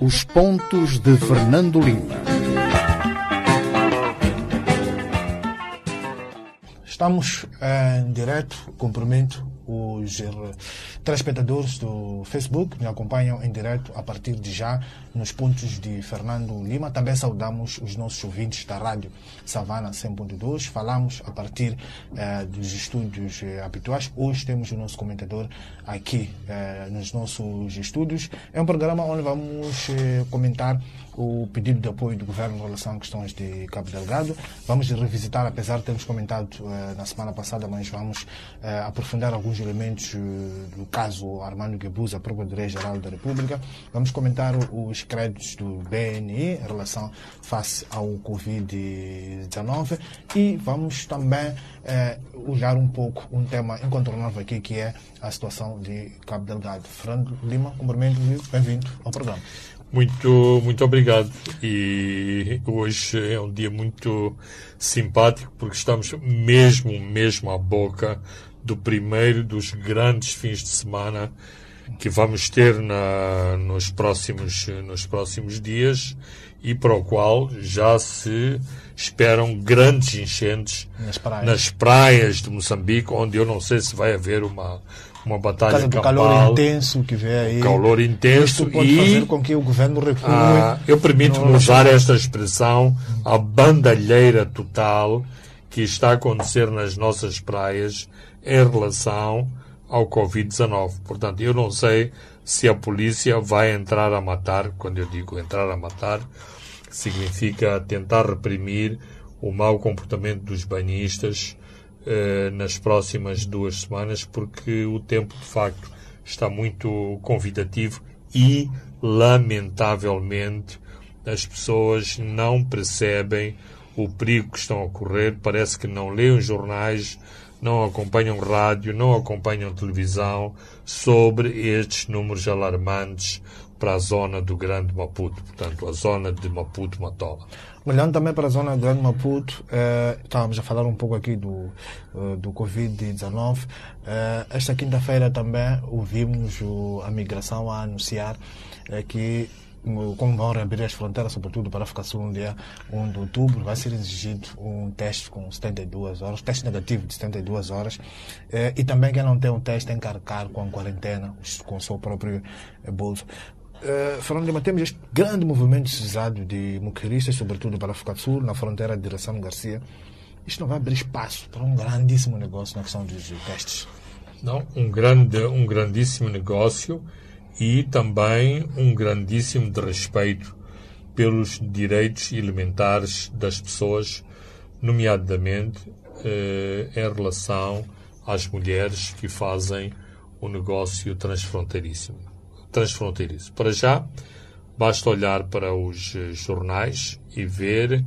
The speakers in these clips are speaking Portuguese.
Os pontos de Fernando Lima. Estamos em direto, cumprimento os eh, telespectadores do Facebook me acompanham em direto a partir de já nos pontos de Fernando Lima. Também saudamos os nossos ouvintes da rádio Savana 100.2. Falamos a partir eh, dos estúdios eh, habituais. Hoje temos o nosso comentador aqui eh, nos nossos estúdios. É um programa onde vamos eh, comentar o pedido de apoio do governo em relação a questões de Cabo Delgado. Vamos revisitar, apesar de termos comentado eh, na semana passada, mas vamos aprofundar alguns elementos eh, do caso Armando Guebuza, Procurador-Geral da República. Vamos comentar os créditos do BNI em relação face ao Covid-19 e vamos também eh, olhar um pouco um tema incontornável aqui que é a situação de Cabo Delgado. Fernando Lima, cumprimento bem-vindo ao programa. Muito, muito obrigado. E hoje é um dia muito simpático porque estamos mesmo, mesmo à boca do primeiro dos grandes fins de semana que vamos ter na, nos, próximos, nos próximos dias e para o qual já se esperam grandes enchentes Nas praias. nas praias de Moçambique, onde eu não sei se vai haver uma, uma batalha campal. calor intenso que vem aí. calor intenso Isto pode e fazer com que o governo recue. ah, eu permito-me usar esta expressão, a bandalheira total que está a acontecer nas nossas praias em relação ao Covid-19. Portanto, eu não sei se a polícia vai entrar a matar, quando eu digo entrar a matar, significa tentar reprimir o mau comportamento dos banhistas eh, nas próximas duas semanas, porque o tempo de facto está muito convidativo e, lamentavelmente, as pessoas não percebem o perigo que estão a correr, parece que não leem os jornais, não acompanham rádio, não acompanham televisão sobre estes números alarmantes para a zona do Grande Maputo, portanto, a zona de Maputo-Matola. Olhando também para a zona do Grande Maputo, eh, estávamos a falar um pouco aqui do, eh, do Covid-19. Eh, esta quinta-feira também ouvimos o- a migração a anunciar eh, que como vão reabrir as fronteiras, sobretudo para a África Sul, no dia 1 de outubro, vai ser exigido um teste com 72 horas, teste negativo de 72 horas, eh, e também quem não tem um teste tem que arcar com a quarentena, com o seu próprio eh, bolso. Uh, Fernando Lima, temos este grande movimento decisado de muqueristas, sobretudo para a África Sul, na fronteira de direção Garcia. Isto não vai abrir espaço para um grandíssimo negócio na questão dos testes. Não, um grande, um grandíssimo negócio e também um grandíssimo de respeito pelos direitos elementares das pessoas, nomeadamente eh, em relação às mulheres que fazem o negócio transfronteiriço. transfronteiriço. Para já, basta olhar para os eh, jornais e ver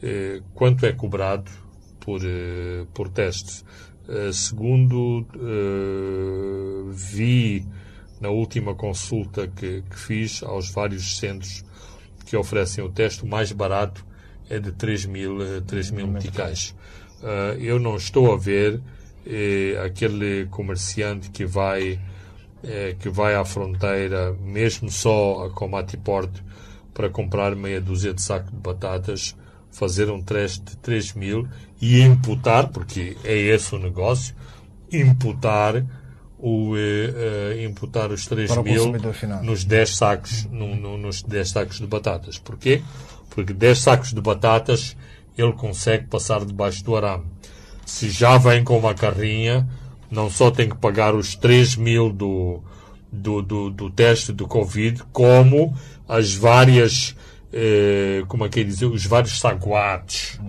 eh, quanto é cobrado por, eh, por teste. Eh, segundo eh, vi na última consulta que, que fiz aos vários centros que oferecem o teste, o mais barato é de 3 mil, eh, 3 mil meticais. Eh, eu não estou a ver eh, aquele comerciante que vai eh, que vai à fronteira, mesmo só a Comatiport, para comprar meia dúzia de saco de batatas, fazer um teste de 3 mil e imputar, porque é esse o negócio, imputar o, eh, imputar os 3 Para o mil nos 10 sacos, no- no- nos 10 sacos de batatas. Porquê? Porque 10 sacos de batatas ele consegue passar debaixo do arame. Se já vem com uma carrinha, não só tem que pagar os 3 mil do, do, do, do teste do Covid, como as várias, eh, como é que é dizer, os vários saguates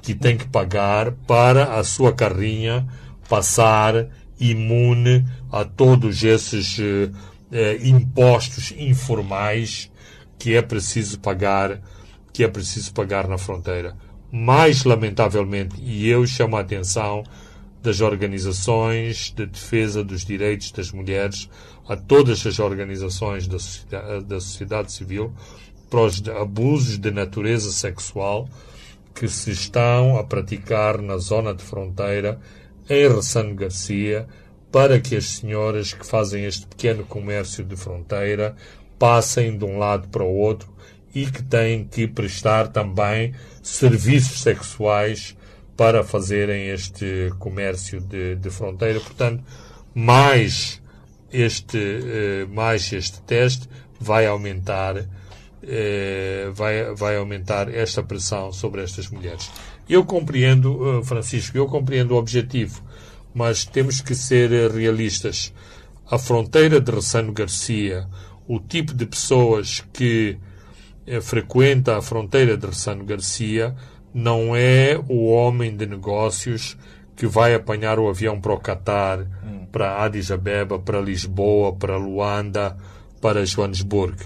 que tem que pagar para a sua carrinha passar imune a todos esses eh, eh, impostos informais que é preciso pagar que é preciso pagar na fronteira. Mais lamentavelmente, e eu chamo a atenção das organizações de defesa dos direitos das mulheres, a todas as organizações da sociedade, da sociedade civil, para os abusos de natureza sexual que se estão a praticar na zona de fronteira em Ressano Garcia, para que as senhoras que fazem este pequeno comércio de fronteira passem de um lado para o outro e que têm que prestar também serviços sexuais para fazerem este comércio de, de fronteira. Portanto, mais este, eh, mais este teste vai aumentar, eh, vai, vai aumentar esta pressão sobre estas mulheres. Eu compreendo, eh, Francisco, eu compreendo o objetivo, mas temos que ser realistas. A fronteira de Ressano Garcia, o tipo de pessoas que frequenta a fronteira de Ressano Garcia, não é o homem de negócios que vai apanhar o avião para o Catar, hum. para Addis Abeba, para Lisboa, para Luanda, para Joanesburgo.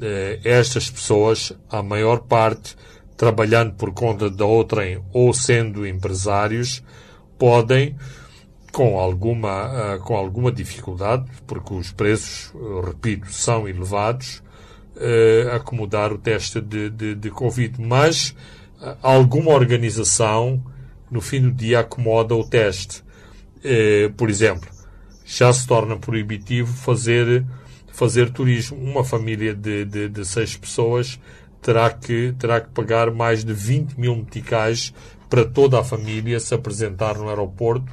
Eh, estas pessoas, a maior parte, trabalhando por conta da outrem ou sendo empresários, podem, com alguma, uh, com alguma dificuldade, porque os preços, repito, são elevados, uh, acomodar o teste de, de, de Covid. Mas uh, alguma organização no fim do dia acomoda o teste. Eh, por exemplo, já se torna proibitivo fazer, fazer turismo. Uma família de, de, de seis pessoas terá que, terá que pagar mais de 20 mil meticais para toda a família se apresentar no aeroporto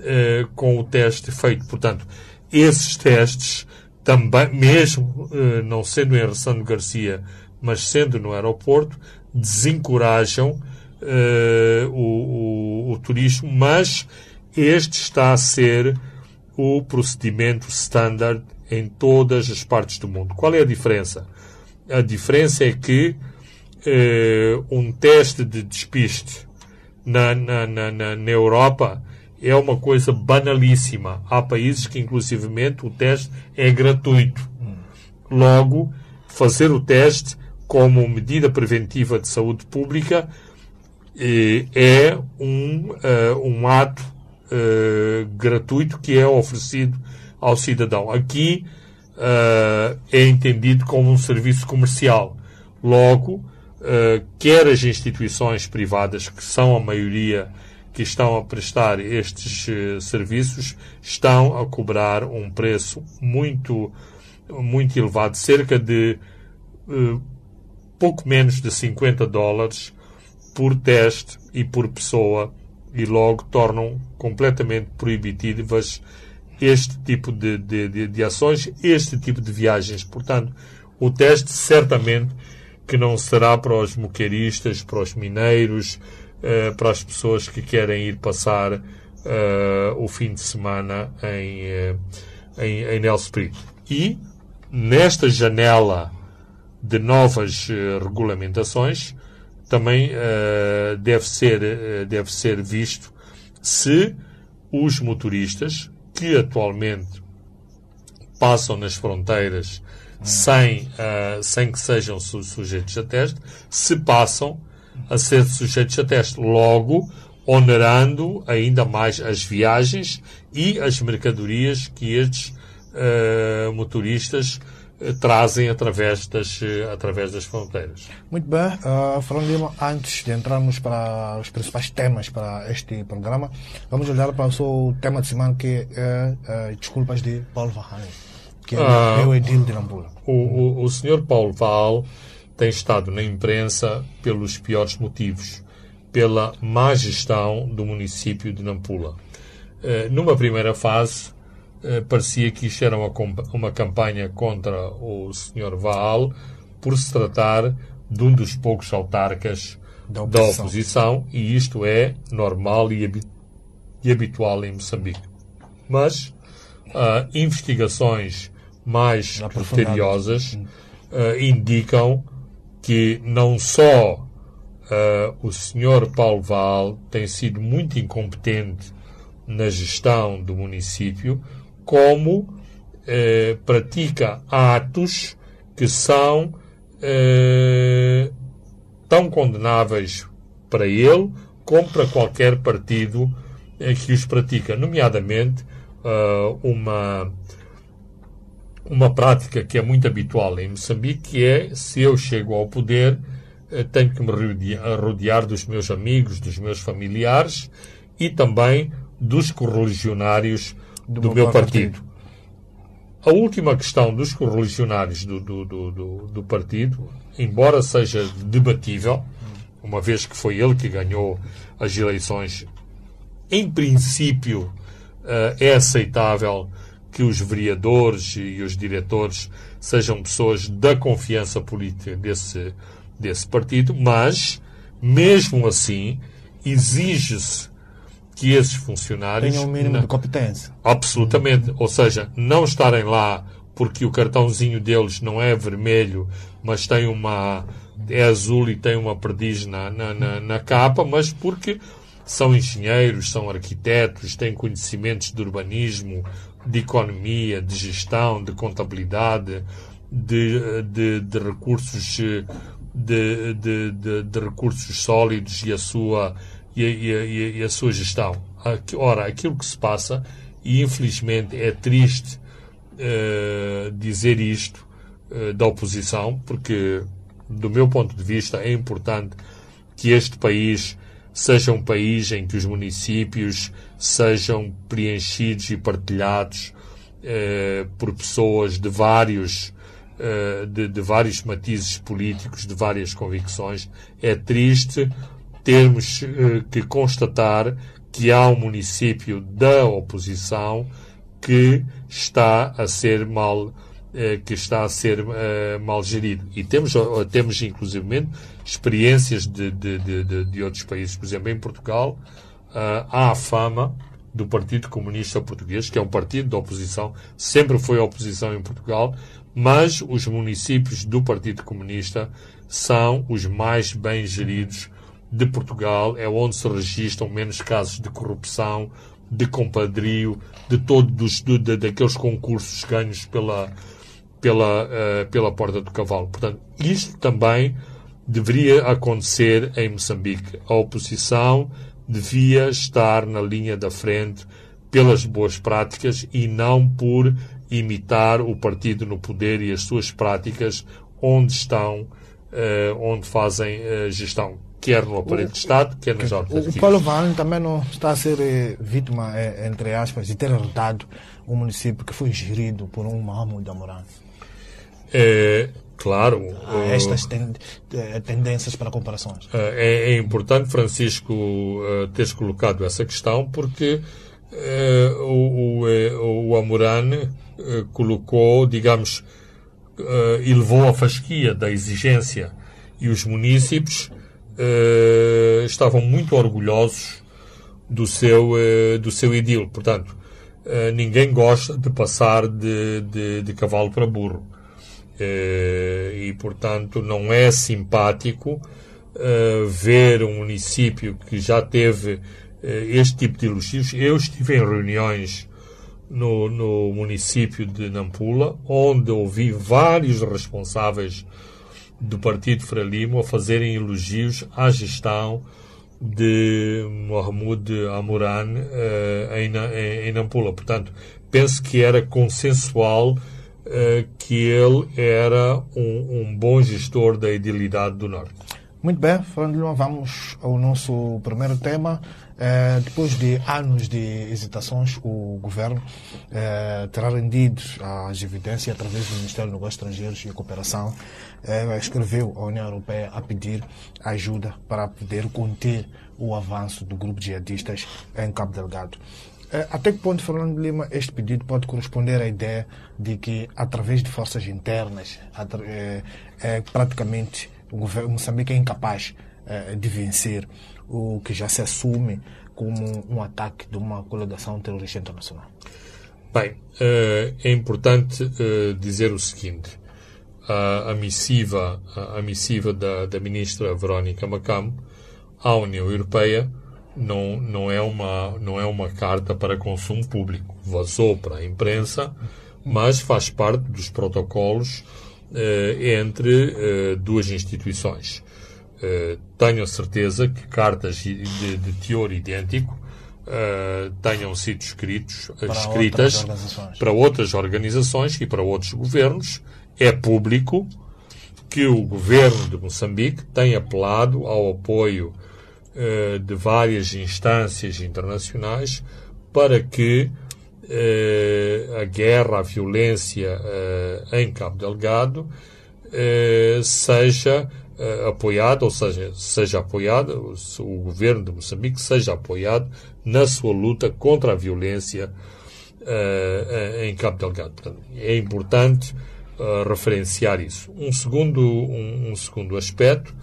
eh, com o teste feito. Portanto, esses testes também, mesmo eh, não sendo em Ressano Garcia, mas sendo no aeroporto, desencorajam uh, o, o, o turismo, mas este está a ser o procedimento standard em todas as partes do mundo. Qual é a diferença? A diferença é que uh, um teste de despiste na, na, na, na, Europa é uma coisa banalíssima. Há países que, inclusivamente, o teste é gratuito. Logo, fazer o teste como medida preventiva de saúde pública é um, uh, um ato uh, gratuito que é oferecido ao cidadão. Aqui uh, é entendido como um serviço comercial. Logo, quer as instituições privadas, que são a maioria que estão a prestar estes serviços, estão a cobrar um preço muito, muito elevado, cerca de pouco menos de 50 dólares por teste e por pessoa e logo tornam completamente proibitivas este tipo de, de, de, de, ações, este tipo de viagens. Portanto, o teste certamente que não será para os moqueiristas, para os mineiros, uh, para as pessoas que querem ir passar uh, o fim de semana em, uh, em, em E nesta janela de novas regulamentações, também uh, deve, ser, uh, deve ser visto se os motoristas que atualmente passam nas fronteiras sem, uh, sem que sejam su sujeitos a teste, se passam a ser sujeitos a teste. Logo, onerando ainda mais as viagens e as mercadorias que estes motoristas eh, trazem através das, eh, através das fronteiras. Muito bem. Uh, Fernando Lima, antes de entrarmos para os principais temas para este programa, vamos olhar para o seu tema de semana que é uh, Desculpas de Paulo Varane, que é uh, o edil de Nampula. O, o, o senhor Paulo Val tem estado na imprensa pelos piores motivos, pela má gestão do município de Nampula. Uh, numa primeira fase, eh, parecia que isto era uma, uma campanha contra o Sr. Vaal por se tratar de um dos poucos autarcas da oposição, da oposição e isto é normal e, e, habitual em Moçambique. Mas uh, investigações mais criteriosas uh, indicam que não só uh, o Sr. Paulo Val tem sido muito incompetente na gestão do município, como eh, pratica atos que são eh, tão condenáveis para ele como para qualquer partido eh, que os pratica, nomeadamente uh, uma uma prática que é muito habitual em Moçambique, que é se eu chego ao poder, eh, tenho que me rodear, dos meus amigos, dos meus familiares e também dos correligionários do, do meu partido. partido. A última questão dos correligionários do, do, do, do, do partido, embora seja debatível, uma vez que foi ele que ganhou as eleições, em princípio uh, é aceitável que os vereadores e os diretores sejam pessoas da confiança política desse, desse partido, mas, mesmo assim, exige-se que esses funcionários. Tenham um mínimo não, de competência. Absolutamente. Ou seja, não estarem lá porque o cartãozinho deles não é vermelho, mas tem uma. é azul e tem uma perdiz na, na, na, na capa, mas porque são engenheiros, são arquitetos, têm conhecimentos de urbanismo, de economia, de gestão, de contabilidade, de, de, de recursos de, de, de, recursos sólidos e a sua e a, e a, e a sua gestão. Ora, aquilo que se passa, e infelizmente é triste uh, dizer isto uh, da oposição, porque, do meu ponto de vista, é importante que este país seja um país em que os municípios sejam preenchidos e partilhados uh, por pessoas de vários de, de vários matizes políticos, de várias convicções. É triste termos eh, que constatar que há um município da oposição que está a ser mal eh, que está a ser eh, mal gerido. E temos, temos inclusive experiências de, de, de, de, outros países. Por exemplo, em Portugal há a fama do Partido Comunista Português, que é um partido da oposição, sempre foi oposição em Portugal, mas os municípios do Partido Comunista são os mais bem geridos de Portugal é onde se registram menos casos de corrupção, de compadrio, de todos de, de, daqueles concursos ganhos pela, pela, uh, pela porta do cavalo. Portanto, isto também deveria acontecer em Moçambique. A oposição devia estar na linha da frente pelas boas práticas e não por imitar o partido no poder e as suas práticas onde estão, uh, onde fazem uh, gestão quer no aparelho de Estado, quer nas autarquias. O Paulo Van também não está a ser eh, vítima, eh, entre aspas, de ter herdado um município que foi gerido por um Mahmoud Amoran. É, claro. Há estas eh, tendências para comparações. É, é importante, Francisco, teres colocado essa questão, porque o, o, o Amoran colocou, digamos, elevou a fasquia da exigência e os municípios uh, estavam muito orgulhosos do seu, uh, do seu idil. Portanto, uh, ninguém gosta de passar de, de, de cavalo para burro. e, portanto, não é simpático ver um município que já teve este tipo de elogios. Eu estive em reuniões no, no município de Nampula, onde ouvi vários responsáveis do Partido Frelimo a fazerem elogios à gestão de Mohamed Amoran uh, em, em, em Nampula. Portanto, penso que era consensual uh, que ele era um, um, bom gestor da idilidade do Norte. Muito bem, Fernando vamos ao nosso primeiro tema. Eh, depois de anos de hesitações, o governo eh, terá rendido as evidências através do Ministério dos Negócios Estrangeiros e Cooperação. Eh, escreveu à União Europeia a pedir ajuda para poder conter o avanço do grupo de jihadistas em Cabo Delgado. Até que ponto, Fernando Lima, este pedido pode corresponder à ideia de que, através de forças internas, praticamente o governo Moçambique é incapaz de vencer o que já se assume como um ataque de uma coligação terrorista internacional? Bem, eh, é importante eh, dizer o seguinte. A, missiva, a missiva da, da ministra Verónica Macam à União Europeia não, não, é uma, não é uma carta para consumo público. Vazou para a imprensa, mas faz parte dos protocolos eh, entre duas instituições. Uh, tenho a certeza que cartas de, de teor idêntico uh, tenham sido escritos, para escritas outras para outras organizações e para outros governos. É público que o governo de Moçambique tem apelado ao apoio uh, de várias instâncias internacionais para que a guerra, a violência em Cabo Delgado seja apoiado, ou seja, seja apoiado, o governo de Moçambique seja apoiado na sua luta contra a violência em Cabo Delgado. Portanto, é importante referenciar isso. Um segundo, um, um segundo aspecto,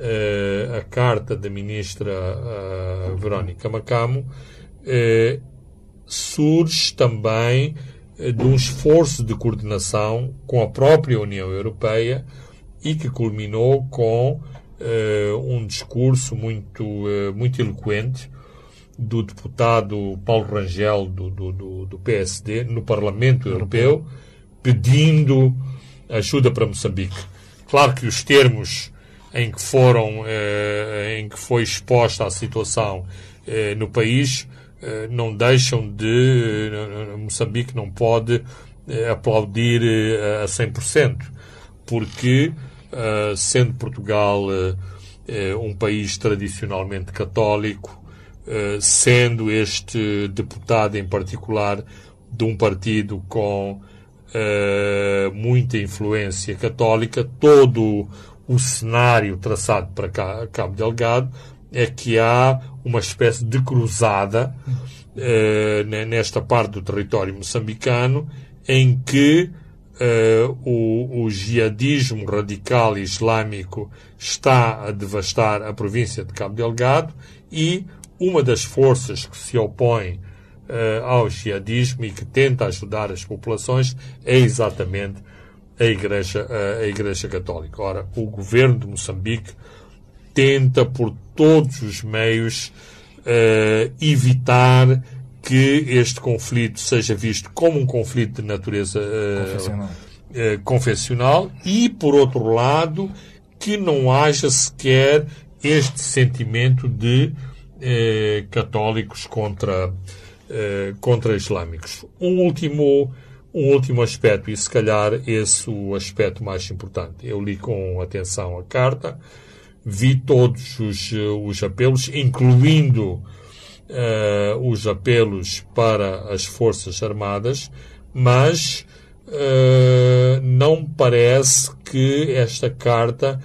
uh, a carta da ministra uh, Verónica Macamo uh, surge também de um esforço de coordenação com a própria União Europeia e que culminou com um discurso muito, muito eloquente do deputado Paulo Rangel do, do, do PSD no Parlamento Europeu pedindo ajuda para Moçambique. Claro que os termos em que foram, eh, em que foi exposta a situação no país não deixam de Moçambique não pode aplaudir a 100%, porque sendo Portugal um país tradicionalmente católico, sendo este deputado em particular de um partido com muita influência católica, todo o cenário traçado para Cabo Delgado é que há uma espécie de cruzada nesta parte do território moçambicano em que uh, o, o jihadismo radical islâmico está a devastar a província de Cabo Delgado e uma das forças que se opõe uh, ao jihadismo e que tenta ajudar as populações é exatamente a Igreja, uh, a Igreja Católica. Ora, o governo de Moçambique tenta por todos os meios evitar que este conflito seja visto como um conflito de natureza confessional. confessional e, por outro lado, que não haja sequer este sentimento de católicos contra eh, contra-islâmicos. Um último, um último aspecto, e se calhar esse o aspecto mais importante. Eu li com atenção a carta, vi todos os, os apelos, incluindo uh, os apelos para as Forças Armadas, mas uh, não parece que esta carta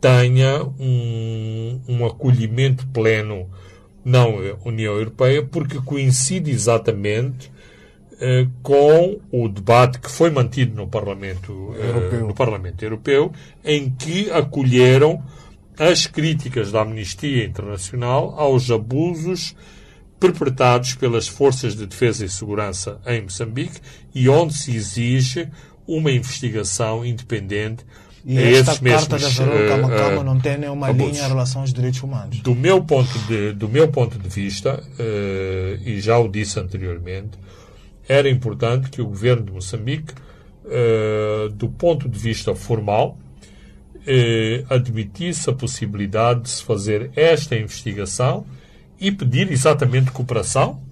tenha um, um acolhimento pleno não a União Europeia, porque coincide exatamente uh, com o debate que foi mantido no Parlamento, uh, no Parlamento Europeu, em que acolheram as críticas da Amnistia Internacional aos abusos perpetrados pelas forças de defesa e segurança em Moçambique e onde se exige uma investigação independente e esta carta da Verónica uh, Macama uh, não tem nenhuma abusos. linha em relação aos direitos humanos. Do meu ponto de, do meu ponto de vista, uh, e já o disse anteriormente, era importante que o governo de Moçambique, do ponto de vista formal, admitisse a possibilidade de se fazer esta investigação e pedir exatamente cooperação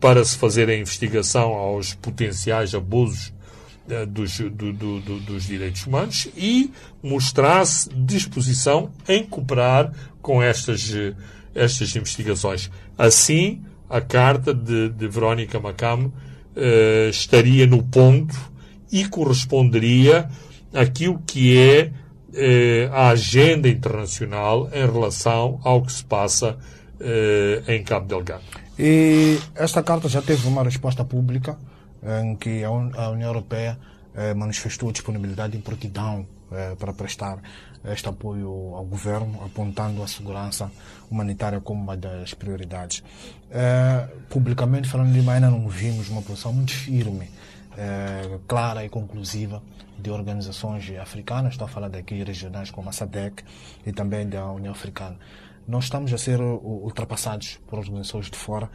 para se fazer a investigação aos potenciais abusos eh, dos, do, do, do, dos direitos humanos e mostrasse disposição em cooperar com estas, eh, estas investigações. Assim, a carta de, de Verónica Macamo uh, estaria no ponto e corresponderia àquilo que é a agenda internacional em relação ao que se passa uh, em Cabo Delgado. E esta carta já teve uma resposta pública em que a União Europeia eh, manifestou disponibilidade e prontidão eh, para prestar este apoio ao governo, apontando a segurança humanitária como uma das prioridades. Eh, publicamente falando, ainda não vimos uma posição muito firme, clara e conclusiva de organizações africanas, estou a falar daqui regionais como a SADEC e também da União Africana. Nós estamos a ser ultrapassados por organizações de fora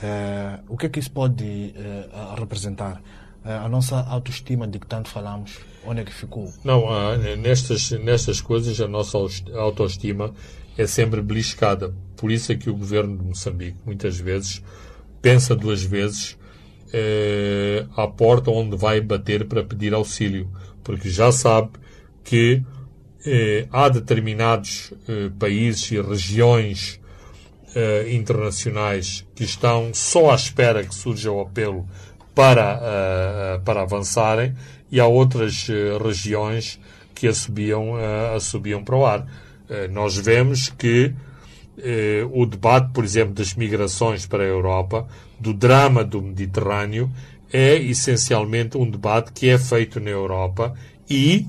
Uh, o que é que isso pode uh, representar? A nossa autoestima de que tanto falamos, onde é que ficou? Não, nestas, nestas coisas a nossa autoestima é sempre beliscada. Por isso é que o governo de Moçambique, muitas vezes, pensa duas vezes à porta onde vai bater para pedir auxílio, porque já sabe que há determinados países e regiões internacionais que estão só à espera que surja o apelo para, para avançarem e há outras regiões que a subiam, a subiam para o ar. nós vemos que o debate, por exemplo, das migrações para a Europa, do drama do Mediterrâneo, é essencialmente um debate que é feito na Europa e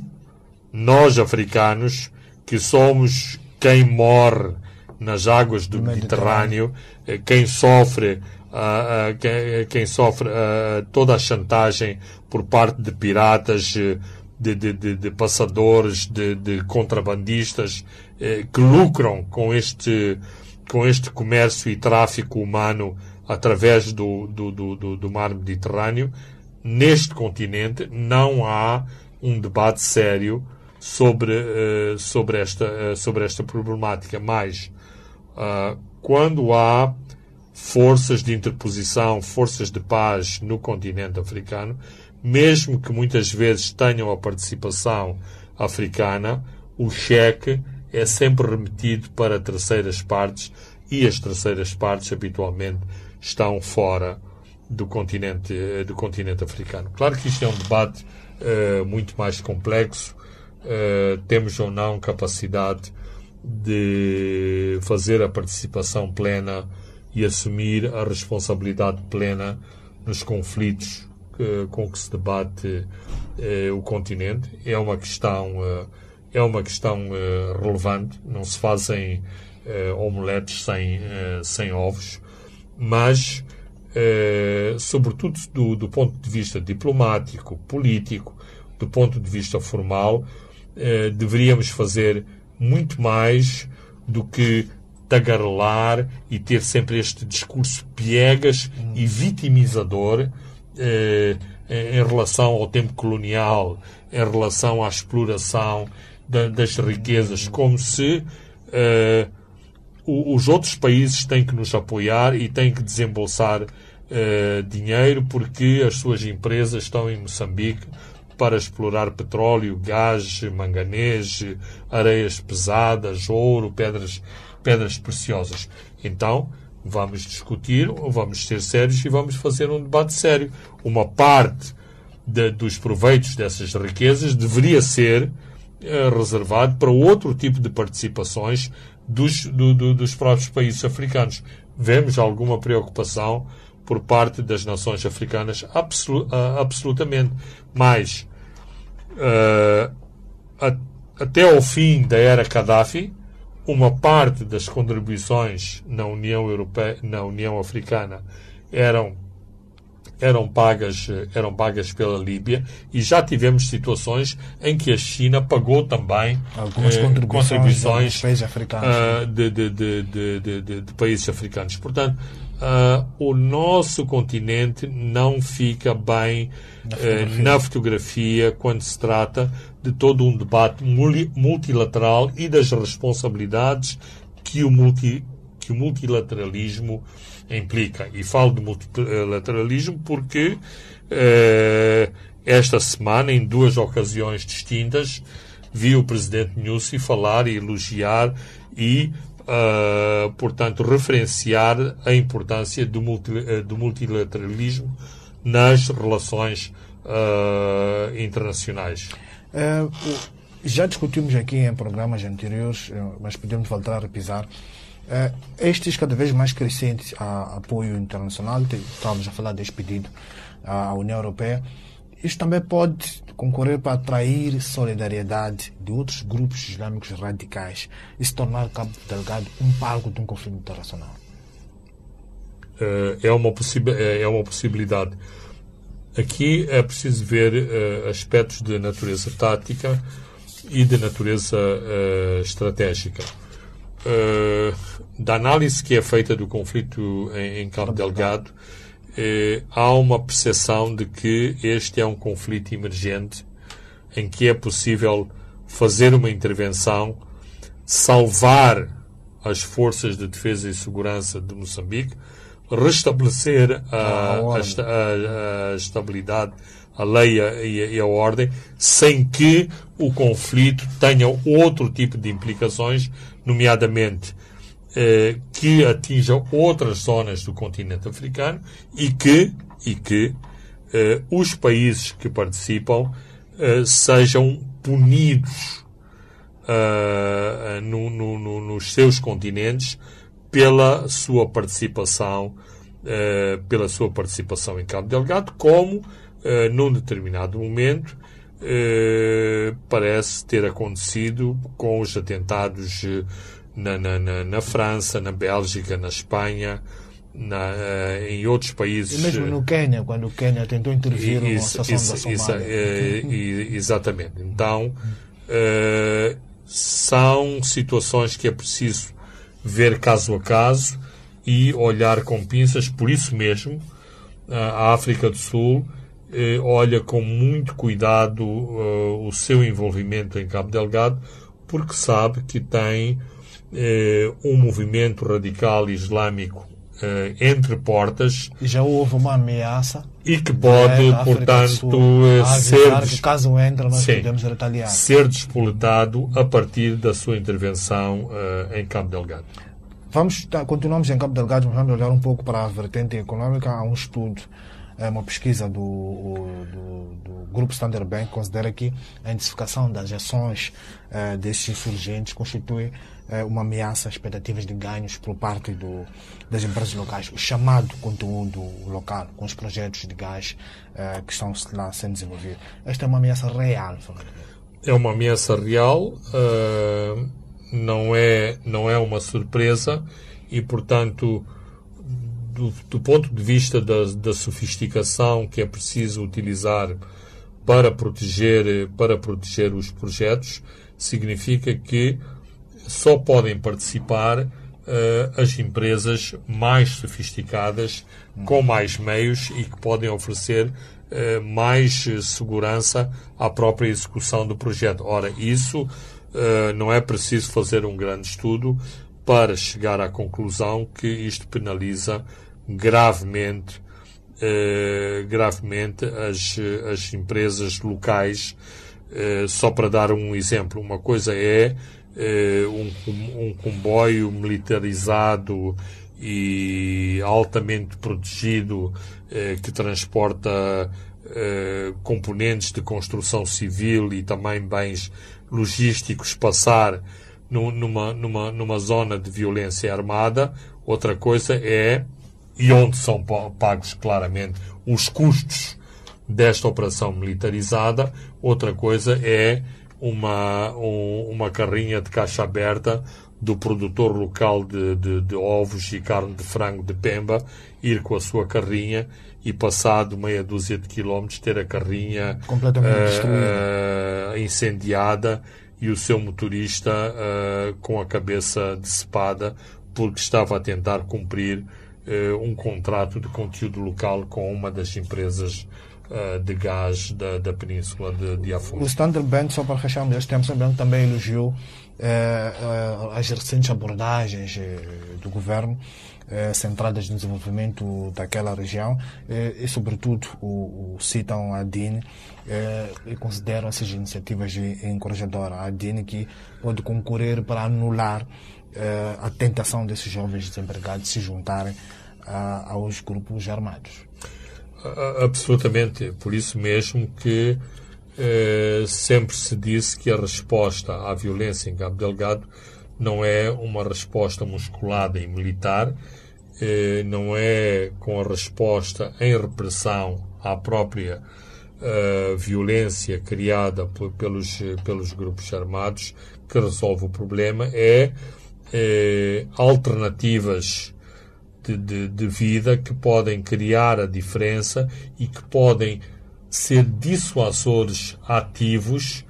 nós, africanos, que somos quem morre nas águas do Mediterrâneo, eh, quem sofre, uh, uh, quem, quem, sofre uh, toda a chantagem por parte de piratas, de, de, de, de passadores, de, contrabandistas eh, que lucram com este, com este comércio e tráfico humano através do, do, do, do mar Mediterrâneo, neste continente não há um debate sério sobre, uh, sobre, esta, uh, sobre esta problemática. Mas, uh, quando há forças de interposição, forças de paz no continente africano, mesmo que muitas vezes tenham a participação africana, o cheque é sempre remetido para terceiras partes e as terceiras partes habitualmente estão fora do continente, do continente africano. Claro que isto é um debate uh, muito mais complexo uh, temos ou não capacidade de fazer a participação plena e assumir a responsabilidade plena nos conflitos com que se debate uh, o continente. É uma questão, uh, é uma questão relevante. Não se fazem omeletes sem, sem ovos, mas, sobretudo do, do ponto de vista diplomático, político, do ponto de vista formal, eh, deveríamos fazer muito mais do que tagarelar e ter sempre este discurso piegas e vitimizador eh, em relação ao tempo colonial, em relação à exploração da, das riquezas, como se eh, os outros países têm que nos apoiar e têm que desembolsar eh, dinheiro porque as suas empresas estão em Moçambique para explorar petróleo, gás, manganês, areias pesadas, ouro, pedras, pedras preciosas. Então, vamos discutir, vamos ser sérios e vamos fazer um debate sério. Uma parte de, dos proveitos dessas riquezas deveria ser eh, reservado para outro tipo de participações dos, do, do, dos próprios países africanos. Vemos alguma preocupação por parte das nações africanas, absolu, uh, absolutamente. Mas uh, a, até ao fim da era Gaddafi, uma parte das contribuições na União Europeia, na União Africana, eram eram pagas eram pagas pela Líbia e já tivemos situações em que a China pagou também algumas eh, contribuições, de, países africanos. Uh, de, de, de, países africanos. Portanto, uh, o nosso continente não fica bem na fotografia. Uh, na fotografia quando se trata de todo um debate multilateral e das responsabilidades que o, multi, que o multilateralismo implica. E falo de multilateralismo porque uh, esta semana, em duas ocasiões distintas, vi o presidente Nussi falar e elogiar e uh, portanto, referenciar a importância do, multi, uh, do multilateralismo nas relações uh, internacionais. já discutimos aqui em programas anteriores, mas podemos voltar a repisar. estes cada vez mais crescentes a apoio internacional, estávamos a falar deste pedido à União Europeia, isto também pode concorrer para atrair solidariedade de outros grupos islâmicos radicais e se tornar Cabo Delgado um palco de um conflito internacional? Eh, é uma, é, é uma possibilidade. Aqui é preciso ver uh, aspectos de natureza tática e de natureza uh, estratégica. Uh, da análise que é feita do conflito em, em Cabo Delgado, eh, há uma percepção de que este é um conflito emergente em que é possível fazer uma intervenção, salvar as forças de defesa e segurança de Moçambique, restabelecer a, a, a, a estabilidade, a lei e e a ordem, sem que o conflito tenha outro tipo de implicações, nomeadamente eh, que atinja outras zonas do continente africano e que, e que eh, os países que participam eh, sejam punidos no, no, no, nos seus continentes pela sua participação pela sua participação em Cabo Delgado, como num determinado momento parece ter acontecido com os atentados na, na, na, na França, na Bélgica, na Espanha, na, uh, em outros países. E mesmo no Quênia, quando o Quênia tentou intervir na situação isso, da Somália. Isso, exatamente. Então, uh, são situações que é preciso ver caso a caso e olhar com pinças. Por isso mesmo, a África do Sul olha com muito cuidado o seu envolvimento em Cabo Delgado, porque sabe que tem eh, um movimento radical islâmico eh, entre portas. E já houve uma ameaça. E que pode, é, portanto, eh, ser. Que caso entre, nós sim, podemos retaliar. Ser despoletado a partir da sua intervenção uh, em Cabo Delgado. Vamos, tá, continuamos em Cabo Delgado, mas vamos olhar um pouco para a vertente econômica. Há um estudo uma pesquisa do, do, do, Grupo Standard Bank considera que a intensificação das ações uh, desses insurgentes constitui uh, uma ameaça às expectativas de ganhos por parte do, das empresas locais, o chamado conteúdo local, com os projetos de gás uh, que estão lá sendo desenvolvidos. Esta é uma ameaça real, É uma ameaça real, não, é, não é uma surpresa e, portanto, do, do ponto de vista da, da sofisticação que é preciso utilizar para proteger, para proteger os projetos, significa que só podem participar uh, as empresas mais sofisticadas, com mais meios e que podem oferecer uh, mais segurança à própria execução do projeto. Ora, isso uh, não é preciso fazer um grande estudo para chegar à conclusão que isto penaliza gravemente, eh, gravemente as, as empresas locais. Eh, só para dar um exemplo, uma coisa é eh, um, um comboio militarizado e altamente protegido que transporta componentes de construção civil e também bens logísticos passar numa, numa, numa zona de violência armada. Outra coisa é e onde são pagos claramente os custos desta operação militarizada. Outra coisa é uma, um, uma carrinha de caixa aberta do produtor local de, de, de, ovos e carne de frango de Pemba ir com a sua carrinha e passado meia dúzia de quilómetros ter a carrinha completamente uh, incendiada e o seu motorista uh, com a cabeça decepada porque estava a tentar cumprir uh, um contrato de conteúdo local com uma das empresas uh, de gás da, da Península de, de Afonso. O Standard Bank, só para fecharmos este tempo, também elogiou uh, as recentes abordagens do governo centradas no desenvolvimento daquela região e, sobretudo, o, o citam a DIN e consideram essas iniciativas encorajadoras. A DIN que pode concorrer para anular a tentação desses jovens desempregados se juntarem a, aos grupos armados. Absolutamente. Por isso mesmo que eh, sempre se disse que a resposta à violência em Cabo Delgado não é uma resposta musculada e militar, eh, não é com a resposta em repressão à própria eh, violência criada pelos, pelos grupos armados que resolve o problema, é eh, alternativas de, de, de vida que podem criar a diferença e que podem ser dissuasores ativos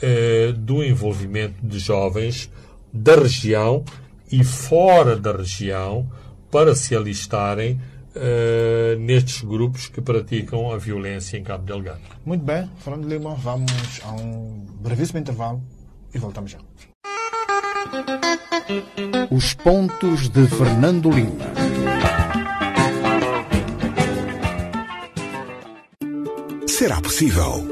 eh, do envolvimento de jovens da região e fora da região para se alistarem eh, nestes grupos que praticam a violência em Cabo Delgado. Muito bem, Fernando Lima, vamos a um brevíssimo intervalo e voltamos já. Os pontos de Fernando Lima. Será possível?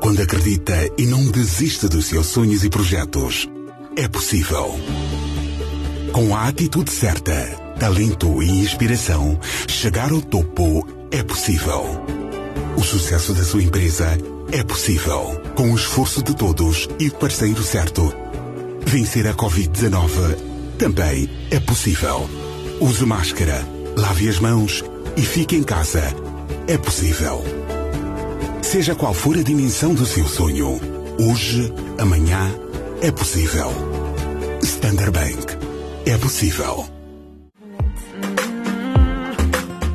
Quando acredita e não desiste dos seus sonhos e projetos, é possível Com a atitude certa, talento e inspiração, chegar ao topo é possível. O sucesso da sua empresa é possível. Com o esforço de todos e o parceiro certo. Vencer a Covid-19 também é possível. Use máscara, lave as mãos e fique em casa. É possível. Seja qual for a dimensão do seu sonho, hoje, amanhã, é possível. Standard Bank. É possível.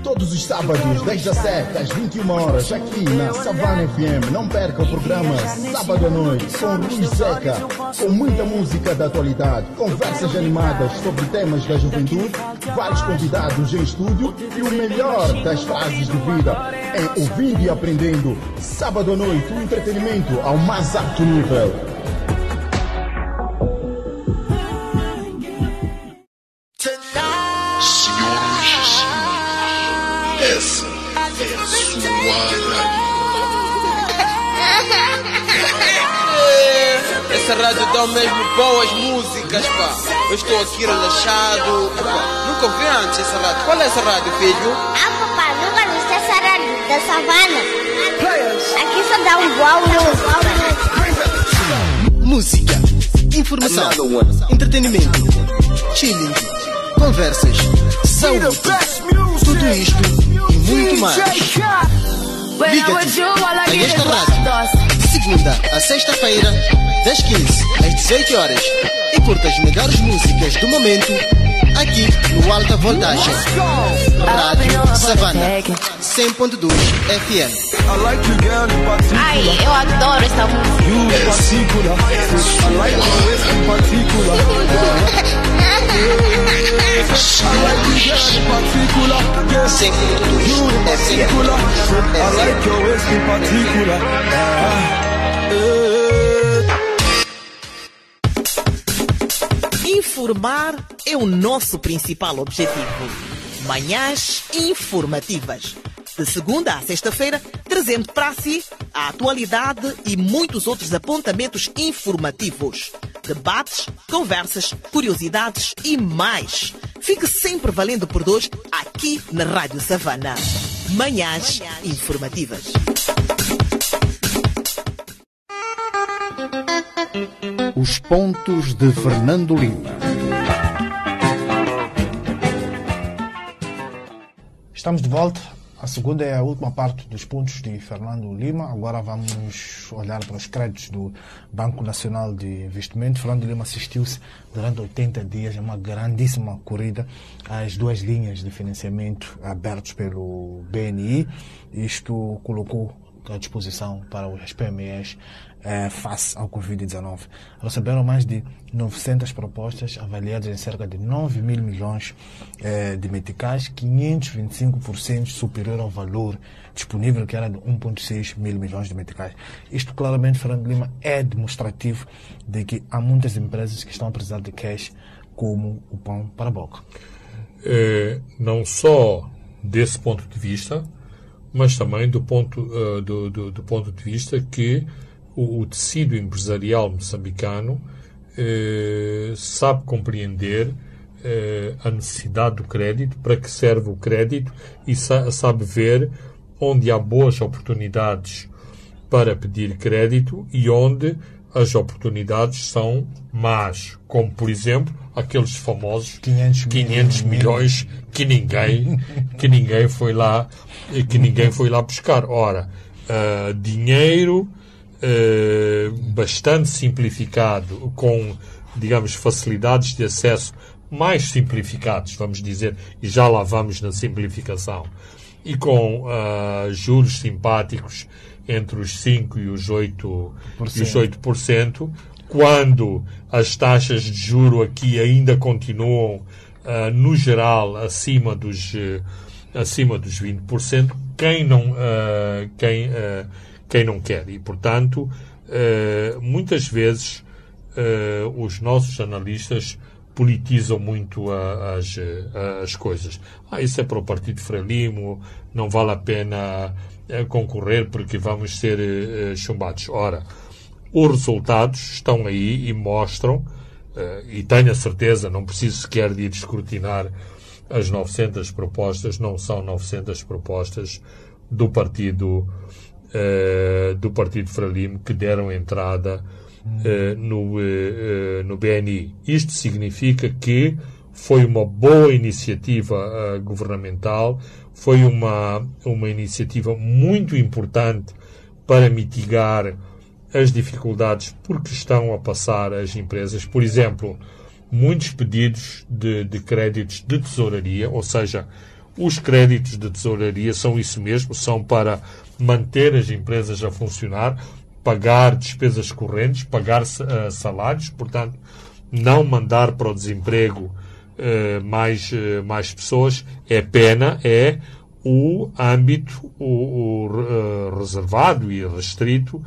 Todos os sábados, desde as 7 às 21 horas, aqui na Savana FM. Não perca o programa Sábado à Noite com Rui Seca, com muita música da atualidade, conversas animadas sobre temas da juventude, vários convidados em estúdio e o melhor das frases de vida em ouvindo e aprendendo. Sábado à Noite, um entretenimento ao mais alto nível. Essa rádio dá mesmo boas músicas, pá. Eu estou aqui relaxado. Epá, nunca ouvi antes essa rádio. Qual é essa rádio, filho? Ah, papai, nunca viste essa rádio da savana? Aqui só dá um boa música. Música, informação, entretenimento, chilling, conversas, saúde, tudo isto e muito mais. Liga-te a esta rádio, de segunda a sexta-feira, das 15 às 18 horas, e curta as melhores músicas do momento, aqui no Alta Voltagem. Rádio Savana, 100.2 FM. Ai, eu adoro essa música. Informar é o nosso principal objetivo. Manhãs informativas. De segunda a sexta-feira, trazendo para si a atualidade e muitos outros apontamentos informativos. Debates, conversas, curiosidades e mais. Fique sempre valendo por dois aqui na Rádio Savana. Manhãs informativas. Os pontos de Fernando Lima. Estamos de volta. A segunda é a última parte dos pontos de Fernando Lima. Agora vamos olhar para os créditos do Banco Nacional de Investimento. Fernando Lima assistiu-se durante 80 dias a uma grandíssima corrida às duas linhas de financiamento abertos pelo BNI. Isto colocou à disposição para as PMEs eh, face ao Covid-19. Receberam mais de 900 propostas avaliadas em cerca de 9 mil milhões eh, de meticais, 525% superior ao valor disponível, que era de 1,6 mil milhões de meticais. Isto claramente, Fernando Lima, é demonstrativo de que há muitas empresas que estão a precisar de cash como o pão para a boca. Eh, não só desse ponto de vista, mas também do ponto, eh, do, do, do ponto de vista que o, tecido empresarial moçambicano eh, sabe compreender eh, a necessidade do crédito, para que serve o crédito e sa sabe ver onde há boas oportunidades para pedir crédito e onde as oportunidades são más, como por exemplo aqueles famosos 500 500 milhões que ninguém que ninguém foi lá que ninguém foi lá buscar. Ora, uh, dinheiro bastante simplificado com digamos facilidades de acesso mais simplificados, vamos dizer, e já lá vamos na simplificação, e com uh, juros simpáticos entre os 5 e os 8%, e os 8% quando as taxas de juro aqui ainda continuam, uh, no geral, acima dos, uh, acima dos 20%, quem não, uh, quem, quem não quer. E, portanto, muitas vezes os nossos analistas politizam muito as, as coisas. Ah, isso é para o Partido Frelimo, não vale a pena concorrer porque vamos ser chumbados. Ora, os resultados estão aí e mostram e tenho a certeza, não preciso sequer de ir escrutinar as 900 propostas, não são 900 propostas do partido uh, do partido Frelimo que deram entrada uh, no, no BNI. Isto significa que foi uma boa iniciativa governamental, foi uma, uma iniciativa muito importante para mitigar as dificuldades por que estão a passar as empresas. Por exemplo, muitos pedidos de, de créditos de tesouraria, ou seja, os créditos de tesouraria são isso mesmo, são para manter as empresas a funcionar, pagar despesas correntes, pagar uh, salários, portanto, não mandar para o desemprego uh, mais, uh, mais pessoas. É pena, é o âmbito o, o reservado e restrito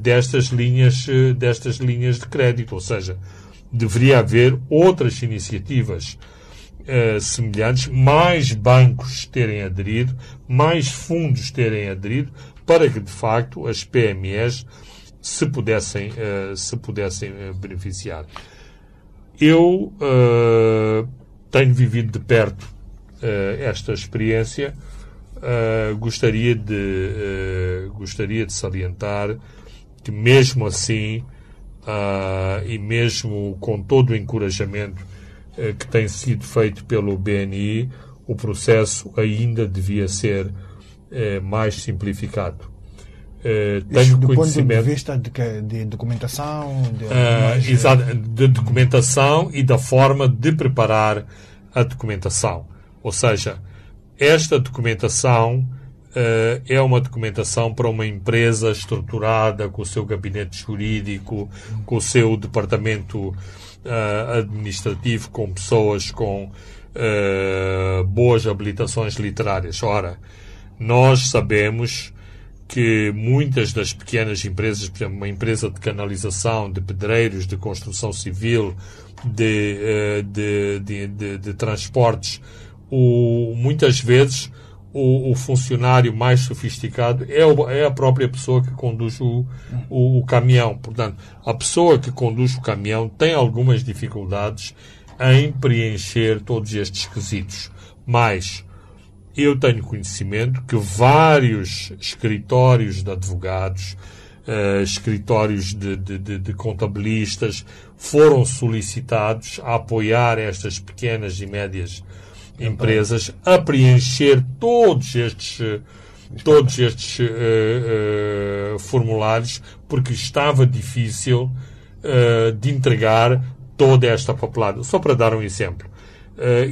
destas linhas destas linhas de crédito, ou seja, deveria haver outras iniciativas uh, semelhantes, mais bancos terem aderido, mais fundos terem aderido, para que de facto as PMEs se pudessem, uh, se pudessem uh, beneficiar. Eu tenho vivido de perto esta experiência. gostaria, de, gostaria de salientar que, mesmo assim, uh, e mesmo com todo o encorajamento uh, que tem sido feito pelo BNI, o processo ainda devia ser uh, mais simplificado. Uh, tenho do ponto de vista de, de documentação, de, exato, de documentação e da forma de preparar a documentação. Ou seja, esta documentação Uh, é uma documentação para uma empresa estruturada, com o seu gabinete jurídico, com o seu departamento uh, administrativo, com pessoas com uh, boas habilitações literárias. Ora, nós sabemos que muitas das pequenas empresas, por exemplo, uma empresa de canalização, de pedreiros, de construção civil, de, de, de, de, de transportes, o, muitas vezes o, o, funcionário mais sofisticado é, o, é, a própria pessoa que conduz o, o, caminhão. Portanto, a pessoa que conduz o caminhão tem algumas dificuldades em preencher todos estes quesitos. Mas eu tenho conhecimento que vários escritórios de advogados, uh, escritórios de, de, de, de contabilistas foram solicitados a apoiar estas pequenas e médias a preencher todos estes todos estes uh, uh, formulários porque estava difícil uh, de entregar toda esta papelada. Só para dar um exemplo,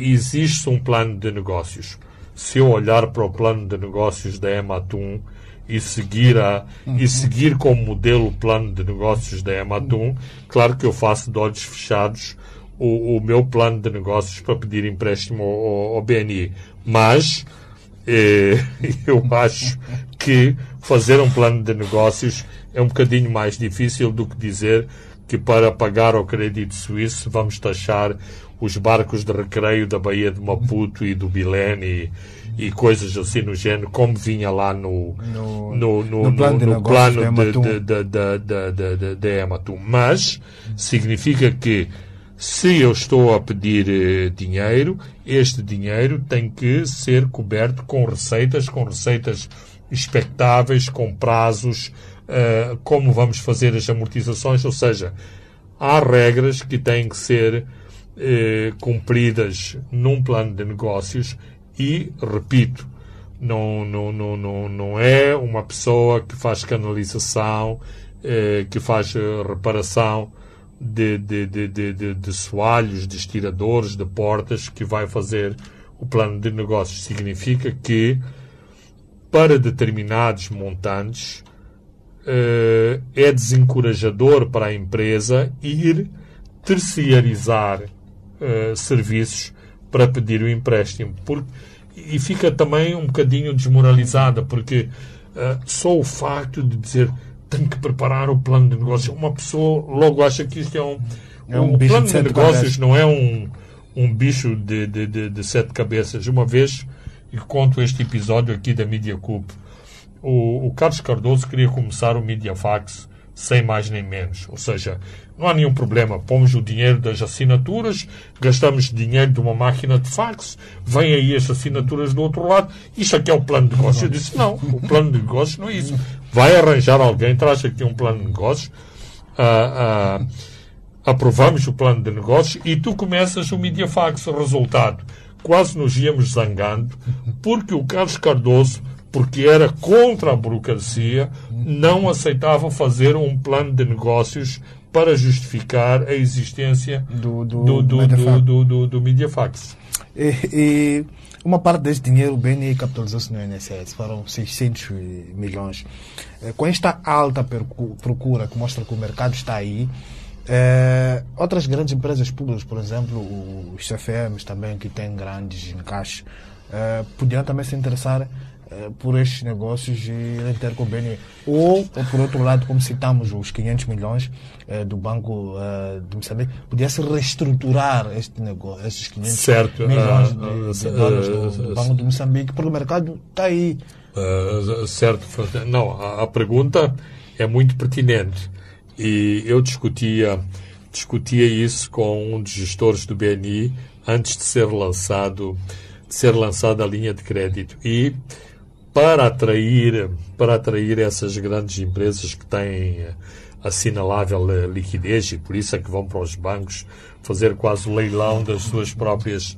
existe um plano de negócios. Se eu olhar para o plano de negócios da Ematum e seguir, a, uhum. e seguir como modelo o plano de negócios da Ematum, claro que eu faço de olhos fechados o, o meu plano de negócios para pedir empréstimo ao, ao BNI. Mas eh, eu acho que fazer um plano de negócios é um bocadinho mais difícil do que dizer que para pagar ao crédito suíço vamos taxar os barcos de recreio da Baía de Maputo e do Bilene e, e coisas assim no género, como vinha lá no, no, no, no, no plano, no, de, plano de, de, de, de, de Ematum. Mas significa que se eu estou a pedir eh, dinheiro, este dinheiro tem que ser coberto com receitas, com receitas expectáveis, com prazos, uh, como vamos fazer as amortizações, ou seja, há regras que têm que ser uh, cumpridas num plano de negócios e, repito, não, não, não, não, não é uma pessoa que faz canalização, uh, que faz reparação de, de, de, de, de soalhos, de estiradores, de portas que vai fazer o plano de negócios. Significa que para determinados montantes uh, é desencorajador para a empresa ir terciarizar uh, serviços para pedir o empréstimo. E fica também um bocadinho desmoralizada, porque uh, só o facto de dizer tenho que preparar o plano de negócios. Uma pessoa logo acha que isto é um. É um, um plano de, de negócios não é um, um bicho de, de, de, de, sete cabeças. Uma vez, e conto este episódio aqui da Media Cup, o, o Carlos Cardoso queria começar o MediaFax sem mais nem menos. Ou seja, não há nenhum problema. Pomos o dinheiro das assinaturas, gastamos dinheiro de uma máquina de fax, vêm aí as assinaturas do outro lado. Isto aqui é o plano de negócio. Eu disse, não, o plano de negócio não é isso. Vai arranjar alguém, traz aqui um plano de negócio. Ah, ah, aprovamos o plano de negócio e tu começas o Mediafax. Resultado, quase nos íamos zangando, porque o Carlos Cardoso, porque era contra a burocracia, não aceitava fazer um plano de negócios para justificar a existência Do- do do, do, Mediafax. do, do, do Mediafax. E, e uma parte desse dinheiro, o BNI capitalizou-se no INSS, foram 600 milhões. Eh, Com esta alta procura que mostra que o mercado está aí, eh, outras grandes empresas públicas, por exemplo, os CFMs também, que têm grandes encaixes, eh, podiam também se interessar por estes negócios e BNI. Ou, ou, por outro lado, como citamos os 500 milhões eh, do Banco eh, de Moçambique, podia-se reestruturar este negócio, esses 500 Certo, milhões ah, de, de ah, dólares ah, do, do ah, Banco de Moçambique, porque o mercado está aí. Certo, não, a, a pergunta é muito pertinente e eu discutia, discutia isso com um dos gestores do BNI antes de ser lançado, de ser lançada a linha de crédito e para atrair, para atrair essas grandes empresas que têm assinalável eh, liquidez e por isso é que vão para os bancos fazer quase o leilão das suas próprias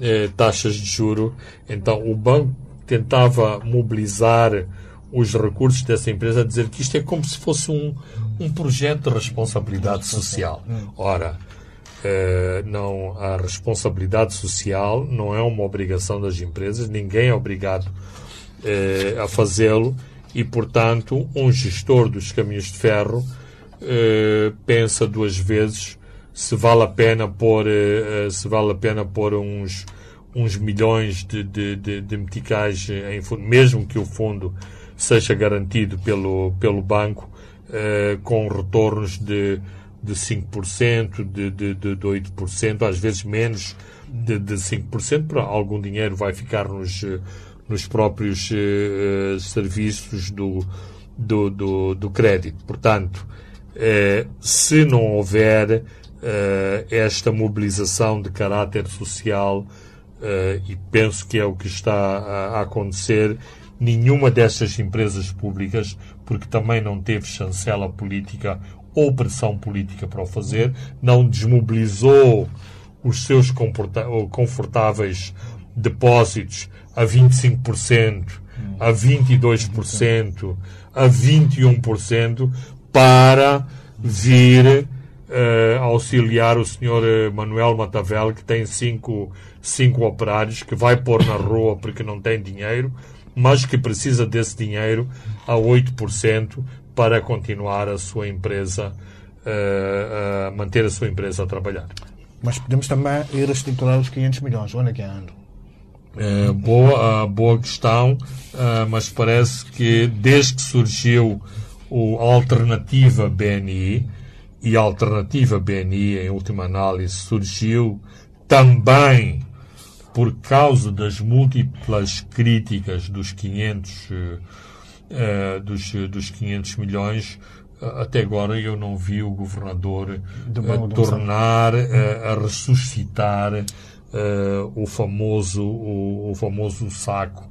eh, taxas de juro. Então o banco tentava mobilizar os recursos dessa empresa a dizer que isto é como se fosse um, um projeto de responsabilidade social. Ora, eh, não, a responsabilidade social não é uma obrigação das empresas, ninguém é obrigado eh, a fazê-lo e, portanto, um gestor dos caminhos de ferro eh, pensa duas vezes se vale a pena pôr, eh, eh, se vale a pena pôr uns, uns milhões de, de, de, de meticais em fundo, mesmo que o fundo seja garantido pelo, pelo banco, eh, com retornos de, de 5%, de, de, de, de 8%, às vezes menos de, de 5%, porque algum dinheiro vai ficar nos, nos próprios eh, eh, serviços do, do, do, do crédito. Portanto, eh, se não houver esta mobilização de caráter social, e penso que é o que está a, a acontecer, nenhuma destas empresas públicas, porque também não teve chancela política ou pressão política para o fazer, não desmobilizou os seus confortáveis depósitos a 25%, a 22%, a 21% para vir eh, auxiliar o senhor eh, Manuel Matavel, que tem cinco, cinco operários, que vai pôr na rua porque não tem dinheiro, mas que precisa desse dinheiro a 8% para continuar a sua empresa, eh, a manter a sua empresa a trabalhar. Mas podemos também ir reestruturar os 500 milhões. Onde é que andam? É, boa, boa questão, ah, mas parece que desde que surgiu o a Alternativa BNI, e a Alternativa BNI, em última análise, surgiu também por causa das múltiplas críticas dos 500, eh, eh, dos, dos 500 milhões, ah, até agora eu não vi o governador do tornar a ressuscitar eh, o famoso o, o famoso saco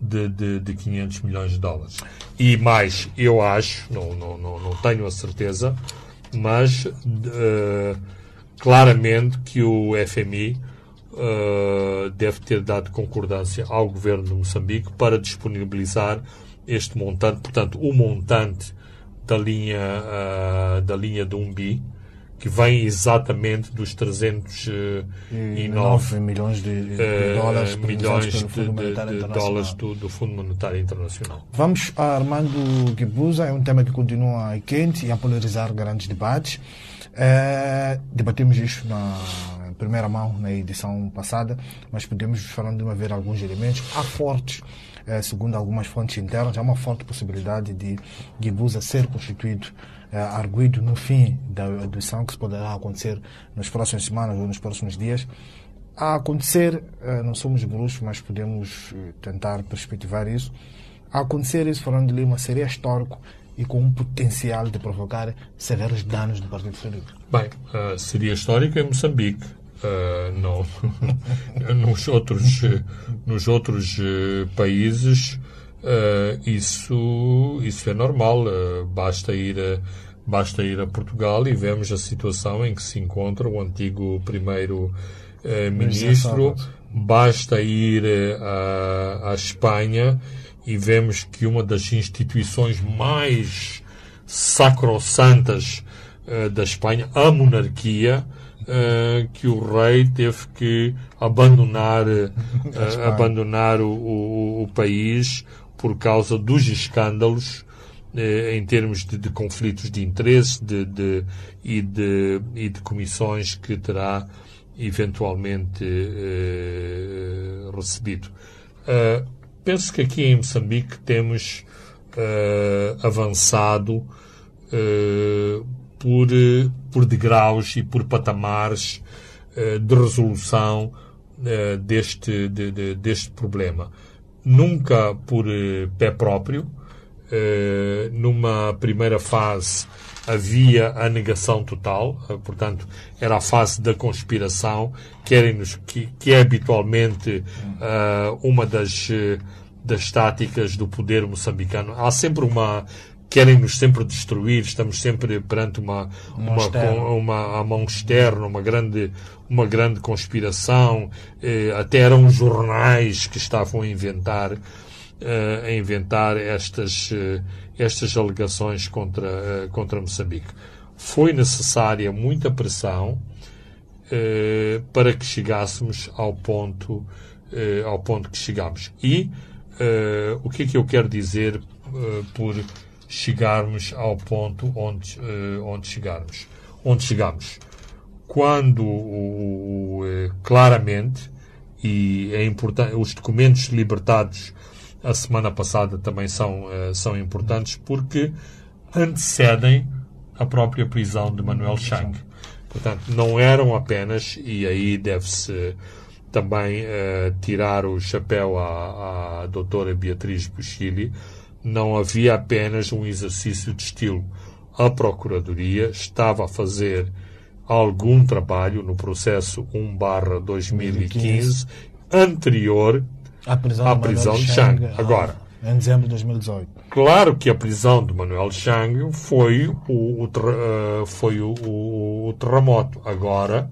de, de, de 500 milhões de dólares. E mais, eu acho, não, não, não, não tenho a certeza, mas eh, claramente que o FMI eh, deve ter dado concordância ao governo de Moçambique para disponibilizar este montante, portanto, o montante da linha, ah, da linha de 1 bi, que vem exatamente dos 309 9 milhões de, de eh, dólares milhões pelo de, Fundo de- dólares do, do Fundo Monetário Internacional. Vamos a Armando Guibuza, é um tema que continua quente e a polarizar grandes debates. Eh, debatemos isso na primeira mão, na edição passada, mas podemos falando de uma vez alguns elementos. Há fortes, eh, segundo algumas fontes internas, há uma forte possibilidade de Guibuza ser constituído, eh, arguído no fim da edição, que poderá acontecer nas próximas semanas ou nos próximos dias. A acontecer, eh, não somos bruxos, mas podemos tentar perspectivar isso. A acontecer isso, falando de Lima, seria histórico e com um potencial de provocar severos danos no Partido Frelimo. Bem, uh, seria histórico em Moçambique. Uh, não. nos outros, nos outros uh, países isso, isso é normal. basta ir a, basta ir a Portugal e vemos a situação em que se encontra o antigo primeiro ministro. Basta ir à, à Espanha e vemos que uma das instituições mais sacrossantas uh, da Espanha, a monarquia, uh, que o rei teve que abandonar, uh, abandonar o, o, o, país por causa dos escândalos em termos de, de, conflitos de interesse de, de, e, de, e de comissões que terá eventualmente recebido. Penso que aqui em Moçambique temos uh, avançado uh, por, por degraus e por patamares uh, de resolução deste, de, de, deste problema. Nunca por pé próprio. numa primeira fase havia a negação total, portanto, era a fase da conspiração, querem-nos, que, que é habitualmente uma das, das táticas do poder moçambicano. Há sempre uma querem-nos sempre destruir, estamos sempre perante uma, uma, uma, uma mão externa, uma grande, uma grande conspiração, eh, até eram jornais que estavam a inventar, eh, a inventar estas, eh, estas alegações contra, eh, contra Moçambique. Foi necessária muita pressão eh, para que chegássemos ao ponto, eh, ao ponto que chegamos. E o que é que eu quero dizer por chegarmos ao ponto onde, onde chegarmos? Onde chegamos? Quando claramente e é importante os documentos libertados a semana passada também são, uh, são importantes porque antecedem a própria prisão de Manuel Chang. Portanto, não eram apenas, e aí deve-se também uh, tirar o chapéu à, à doutora Beatriz Buchili, não havia apenas um exercício de estilo. A Procuradoria estava a fazer algum trabalho no processo 1 2015 anterior a prisão, a prisão de Chang. Chang. Agora, em dezembro de 2018. Claro que a prisão de Manuel Chang foi o, o uh, foi o, o, o, terremoto. Agora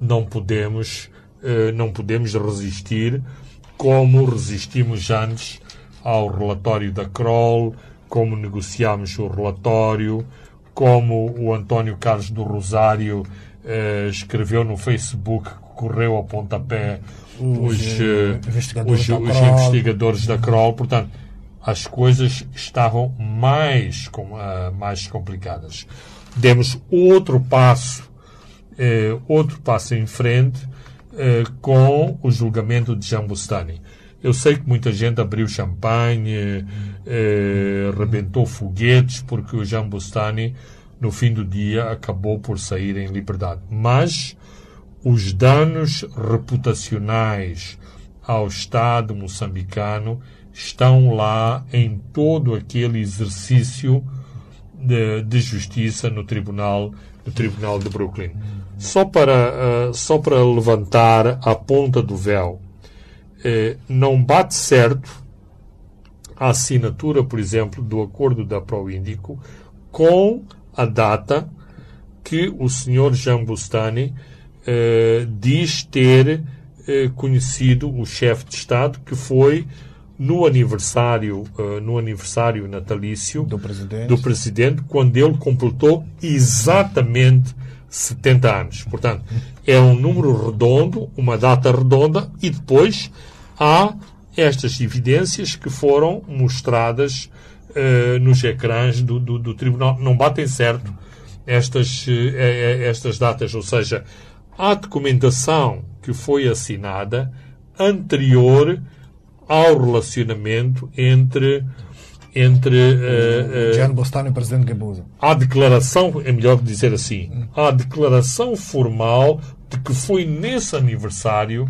não podemos uh, não podemos resistir como resistimos antes ao relatório da Kroll, como negociámos o relatório, como o António Carlos do Rosário uh, escreveu no Facebook que correu ao pontapé os, os, eh, investigadores, os, da os investigadores da Kroll. Portanto, as coisas estavam mais, com, uh, mais complicadas. Demos outro passo, uh, outro passo em frente com o julgamento de Jean Bustani. Eu sei que muita gente abriu champanhe, rebentou foguetes, porque o Jean Bustani, no fim do dia, acabou por sair em liberdade. Mas os danos reputacionais ao Estado moçambicano estão lá em todo aquele exercício de, de justiça no tribunal no tribunal de Brooklyn. Só para uh, só para levantar a ponta do véu, eh, não bate certo a assinatura, por exemplo, do acordo da Proíndico com a data que o senhor Jean Bustani uh, diz ter uh, conhecido o chefe de Estado, que foi no aniversário, uh, no aniversário natalício do presidente. do presidente, quando ele completou exatamente 70 anos. Portanto, é um número redondo, uma data redonda, e depois há estas evidências que foram mostradas uh, nos ecrãs do, do, do, tribunal. Não batem certo estas, uh, estas datas, ou seja, há documentação que foi assinada anterior ao relacionamento entre entre uh, uh, Bostano e presidente. Há declaração, é melhor dizer assim, há declaração formal de que foi nesse aniversário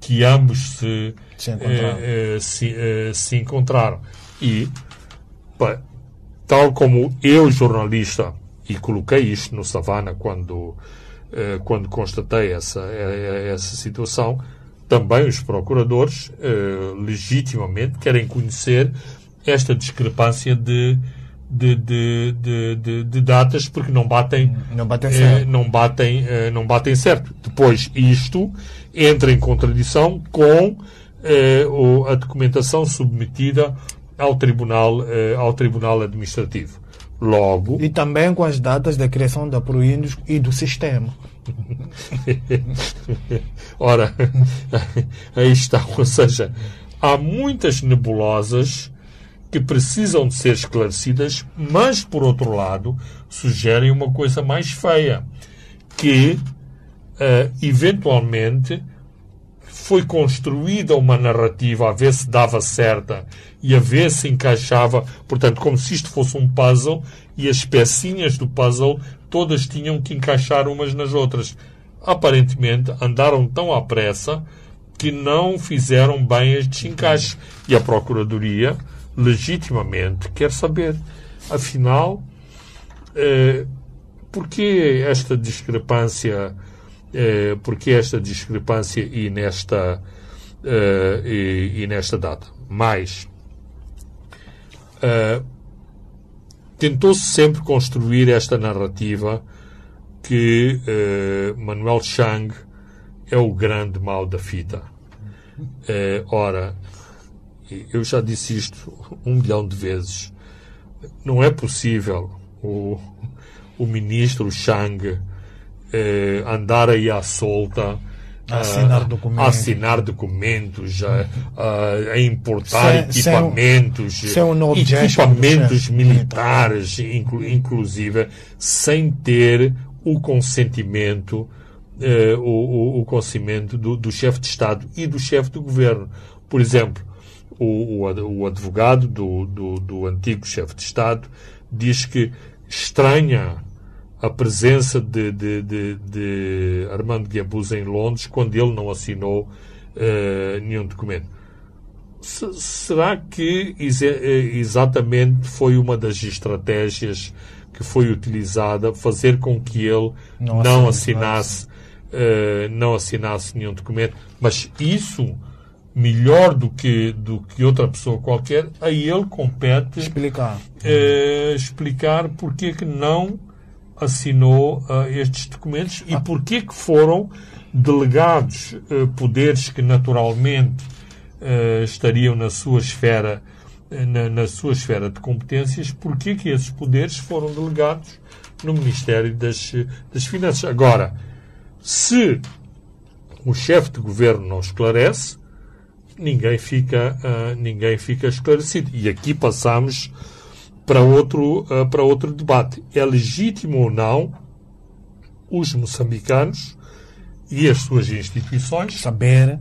que ambos se, se encontraram. Uh, se, se, encontraram. E pá, tal como eu, jornalista, e coloquei isto no Savana quando, eh, quando constatei essa, eh, essa situação, também os procuradores, eh, legitimamente, querem conhecer esta discrepância de, de, de, de, de, datas porque não batem, Não batem eh, certo. não batem, eh, não batem certo. Depois, isto entra em contradição com eh, o- a documentação submetida ao Tribunal, eh, ao tribunal Administrativo. Logo, E também com as datas da criação da Proíndios e do sistema. Ora, aí está. Ou seja, há muitas nebulosas que precisam de ser esclarecidas, mas, por outro lado, sugerem uma coisa mais feia, que, eh, eventualmente, foi construída uma narrativa a ver se dava certa e a ver se encaixava, portanto, como se isto fosse um puzzle e as pecinhas do puzzle todas tinham que encaixar umas nas outras. Aparentemente andaram tão à pressa que não fizeram bem estes encaixes. E a Procuradoria, legitimamente, quer saber, afinal, eh, esta discrepância eh, esta discrepância e nesta eh, e, e nesta data? Mais eh, tentou-se sempre construir esta narrativa que eh, Manuel Chang é o grande mal da fita. Eh, ora eu já disse isto um milhão de vezes não é possível o, o ministro Chang eh, andar aí à solta A assinar ah, documentos. a assinar documentos, a, a- importar Sem- sem um- equipamentos, sem um equipamentos militares, inclu- inclusive, sem ter o consentimento, eh, o, o- o consentimento do, do chefe de Estado e do chefe do governo. Por exemplo, o, o ad- o advogado do, do, do antigo chefe de Estado diz que estranha a presença de, de, de, de Armando Guebuza em Londres quando ele não assinou eh, nenhum documento. Se- será que eh, exatamente foi uma das estratégias que foi utilizada fazer com que ele Não não, assine- assinasse eh, não assinasse nenhum documento? Mas isso melhor do que do que outra pessoa qualquer a ele compete Explicar. eh, explicar porque é que não assinou ah, estes documentos e porque é que foram delegados eh, poderes que naturalmente eh, estariam na sua esfera na, na sua esfera de competências, porque é que esses poderes foram delegados no Ministério das, das Finanças. Agora, se o chefe de governo não esclarece, ninguém fica, ah, ninguém fica esclarecido. E aqui passamos para outro, ah, para outro debate. É legítimo ou não os moçambicanos e as suas instituições, Saber.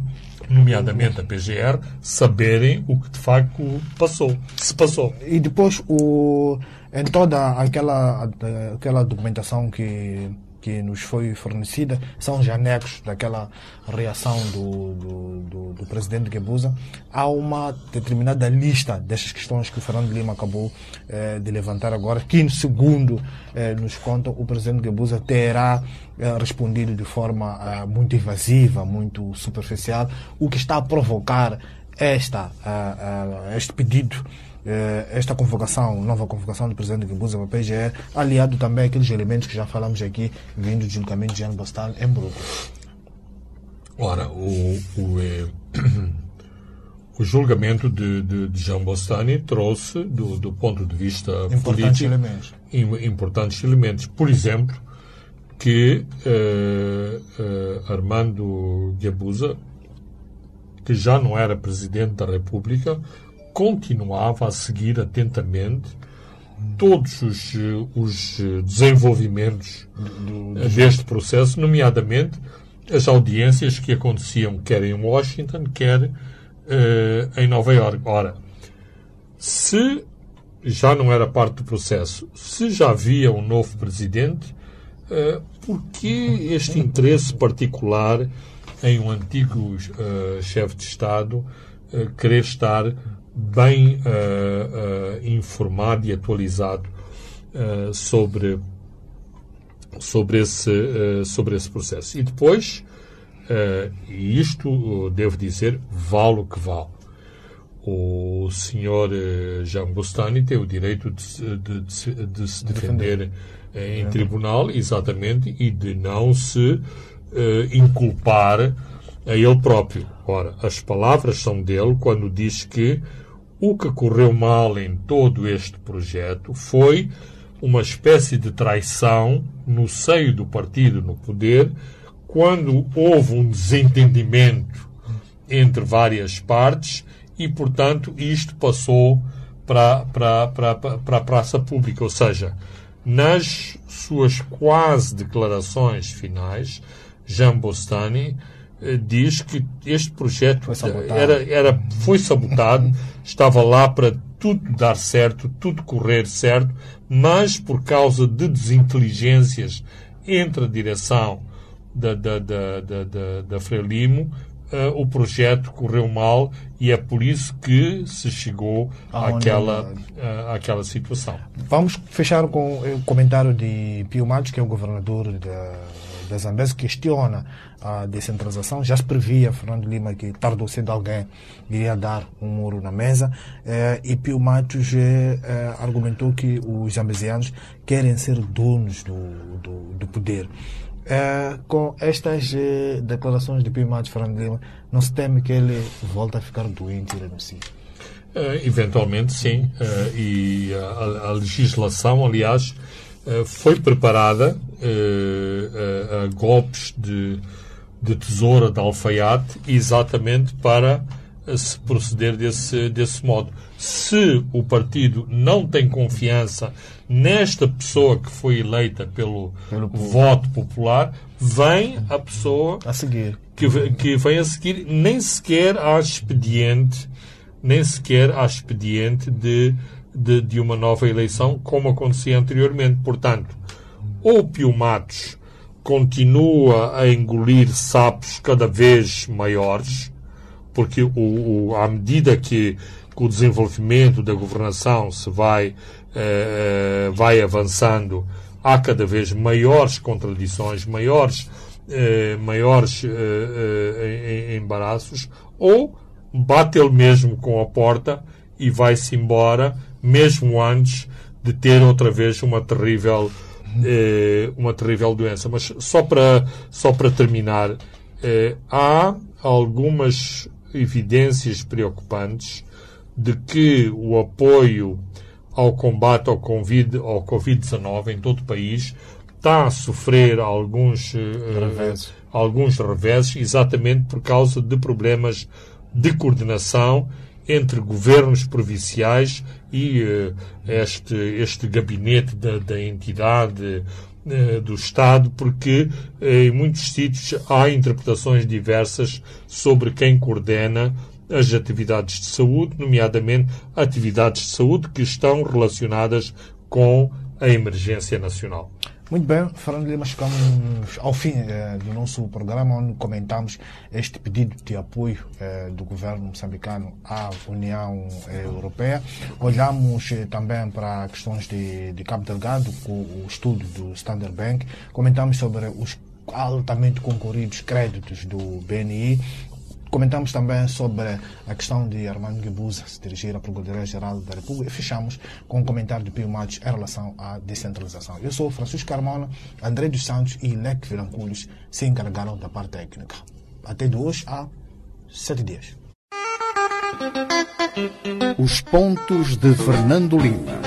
nomeadamente a PGR, saberem o que de facto passou, se passou. E depois, o, em toda aquela, aquela documentação que, que nos foi fornecida, são os anexos daquela reação do, do, do, do presidente Guebuza. Há uma determinada lista destas questões que o Fernando Lima acabou eh, de levantar agora, que, segundo eh, nos conta, o presidente Guebuza terá eh, respondido de forma eh, muito invasiva, muito superficial, o que está a provocar esta, ah, ah, este pedido, eh, esta convocação, nova convocação do presidente Guebuza para a PGR, aliado também àqueles elementos que já falamos aqui, vindo do julgamento de Jean Bostal em Brooklyn. Ora, o, o, eh, o julgamento de, de, de Jean Bostani trouxe, do, do ponto de vista Importantes político, elementos. im- importantes elementos. Por exemplo, que eh, eh, Armando Guebuza, que já não era presidente da República, continuava a seguir atentamente todos os, eh, os eh, desenvolvimentos eh, deste processo, nomeadamente as audiências que aconteciam quer em Washington, quer eh, em Nova Iorque. Ora, se já não era parte do processo, se já havia um novo presidente, eh, por que este interesse particular em um antigo eh, chefe de Estado eh, querer estar bem informado e atualizado sobre, sobre, esse, sobre esse processo. E depois, e isto devo dizer, vale o que vale o senhor Jean Bostani tem o direito de, de, de, de se defender em é. tribunal, exatamente, e de não se uh, inculpar a ele próprio. Ora, as palavras são dele quando diz que o que correu mal em todo este projeto foi uma espécie de traição no seio do partido no poder, quando houve um desentendimento entre várias partes e, portanto, isto passou para, para, para, para a praça pública. Ou seja, nas suas quase declarações finais, Jean Bostani eh, diz que este projeto foi era, era, foi sabotado, estava lá para tudo dar certo, tudo correr certo, mas por causa de desinteligências entre a direção da, da, da, da, da, da Frelimo, uh, o projeto correu mal e é por isso que se chegou àquela, uh, àquela situação. Vamos fechar com o comentário de Pio Matos, que é o governador da, da Zambésia, que questiona a descentralização. Já se previa, Fernando Lima, que tardou sendo alguém iria dar um muro na mesa. Eh, e Pio Matos eh, argumentou que os zambesianos querem ser donos do, do, do poder. É, com estas eh, declarações de Pio Matos Fernando Lima, não se teme que ele volte a ficar doente e renuncie? Uh, eventualmente, sim. E a, a, legislação, aliás, foi preparada a golpes de, de tesoura de alfaiate exatamente para se proceder desse, desse modo. Se o partido não tem confiança nesta pessoa que foi eleita pelo, pelo voto popular, vem a pessoa a seguir. Que, que vem a seguir, nem sequer há expediente, nem sequer há expediente de, de, de uma nova eleição, como acontecia anteriormente. Portanto, ou Pio Matos continua a engolir sapos cada vez maiores, porque o, o, à medida que, o desenvolvimento da governação se vai uh, vai avançando, há cada vez maiores contradições, maiores, uh, maiores uh, embaraços, ou bate ele mesmo com a porta e vai-se embora, mesmo antes de ter outra vez uma terrível, uma terrível doença. Mas só para, só para terminar, há algumas evidências preocupantes de que o apoio ao combate ao Covid-19 ao COVID em todo o país está a sofrer alguns, uh, reveses. alguns reveses, exatamente por causa de problemas de coordenação entre governos provinciais e uh, este, este gabinete da, da entidade uh, do Estado, porque em muitos sítios há interpretações diversas sobre quem coordena as atividades de saúde, nomeadamente atividades de saúde que estão relacionadas com a emergência nacional. Muito bem, Fernando Lima, chegamos ao fim eh, do nosso programa, onde comentamos este pedido de apoio eh, do governo moçambicano à União eh, Europeia. Olhamos também para questões de, de Cabo Delgado, com o estudo do Standard Bank. Comentamos sobre os altamente concorridos créditos do BNI Comentamos também sobre a questão de Armando Guebuza se dirigir à Procuradoria-Geral da República e fechamos com um comentário de Pio Matos em relação à descentralização. Eu sou Francisco Carmona, André dos Santos e Leque Vilanculos se encarregaram da parte técnica. Até de hoje a sete dias. Os pontos de Fernando Lima.